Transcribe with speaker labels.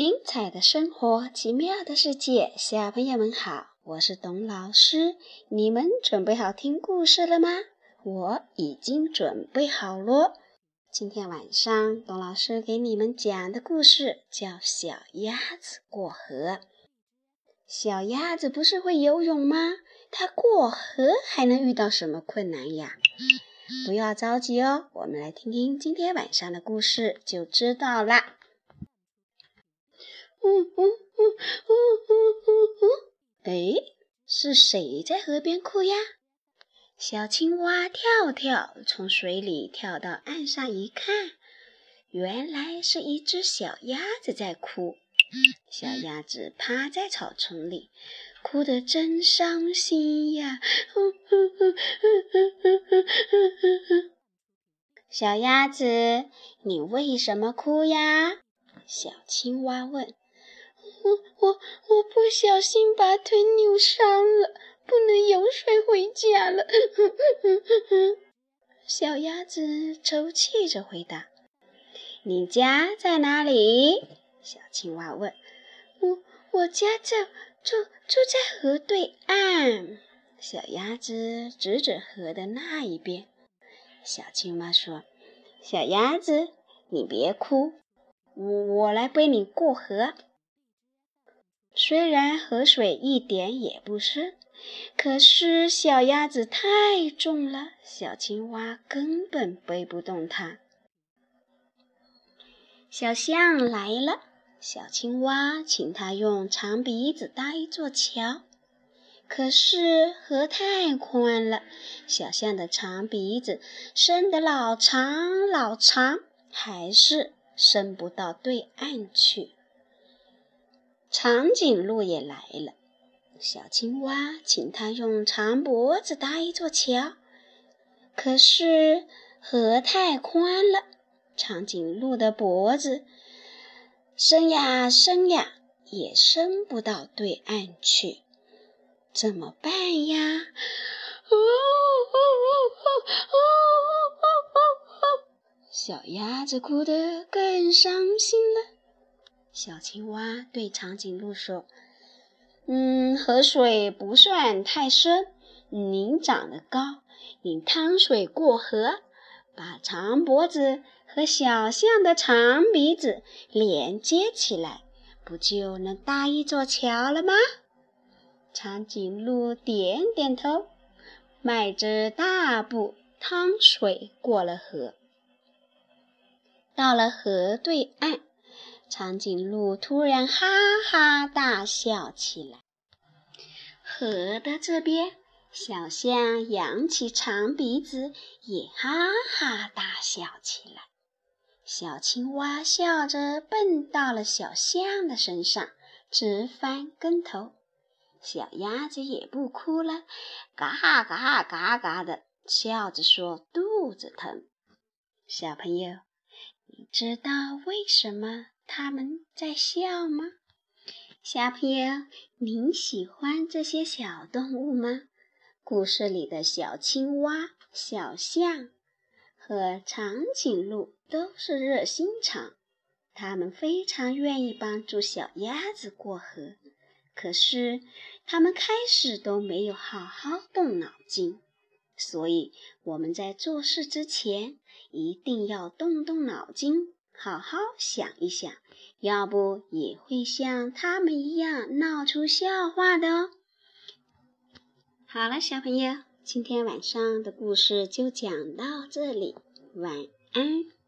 Speaker 1: 精彩的生活，奇妙的世界，小朋友们好，我是董老师。你们准备好听故事了吗？我已经准备好了。今天晚上，董老师给你们讲的故事叫《小鸭子过河》。小鸭子不是会游泳吗？它过河还能遇到什么困难呀？不要着急哦，我们来听听今天晚上的故事就知道啦。嗯嗯嗯嗯嗯嗯哎，是谁在河边哭呀？小青蛙跳跳从水里跳到岸上一看，原来是一只小鸭子在哭。小鸭子趴在草丛里，哭得真伤心呀！小鸭子，你为什么哭呀？小青蛙问。我我我不小心把腿扭伤了，不能游水回家了。小鸭子抽泣着回答：“你家在哪里？”小青蛙问。“我我家在住住在河对岸。”小鸭子指指河的那一边。小青蛙说：“小鸭子，你别哭，我我来背你过河。”虽然河水一点也不深，可是小鸭子太重了，小青蛙根本背不动它。小象来了，小青蛙请它用长鼻子搭一座桥，可是河太宽了，小象的长鼻子伸得老长老长，还是伸不到对岸去。长颈鹿也来了，小青蛙请它用长脖子搭一座桥，可是河太宽了，长颈鹿的脖子伸呀伸呀，也伸不到对岸去，怎么办呀？哦哦哦哦哦哦哦！小鸭子哭得更伤心了。小青蛙对长颈鹿说：“嗯，河水不算太深，您长得高，您趟水过河，把长脖子和小象的长鼻子连接起来，不就能搭一座桥了吗？”长颈鹿点点头，迈着大步趟水过了河，到了河对岸。长颈鹿突然哈哈大笑起来。河的这边，小象扬起长鼻子，也哈哈大笑起来。小青蛙笑着蹦到了小象的身上，直翻跟头。小鸭子也不哭了，嘎嘎嘎嘎的笑着说：“肚子疼。”小朋友，你知道为什么？他们在笑吗？小朋友，您喜欢这些小动物吗？故事里的小青蛙、小象和长颈鹿都是热心肠，他们非常愿意帮助小鸭子过河。可是，他们开始都没有好好动脑筋，所以我们在做事之前一定要动动脑筋。好好想一想，要不也会像他们一样闹出笑话的哦。好了，小朋友，今天晚上的故事就讲到这里，晚安。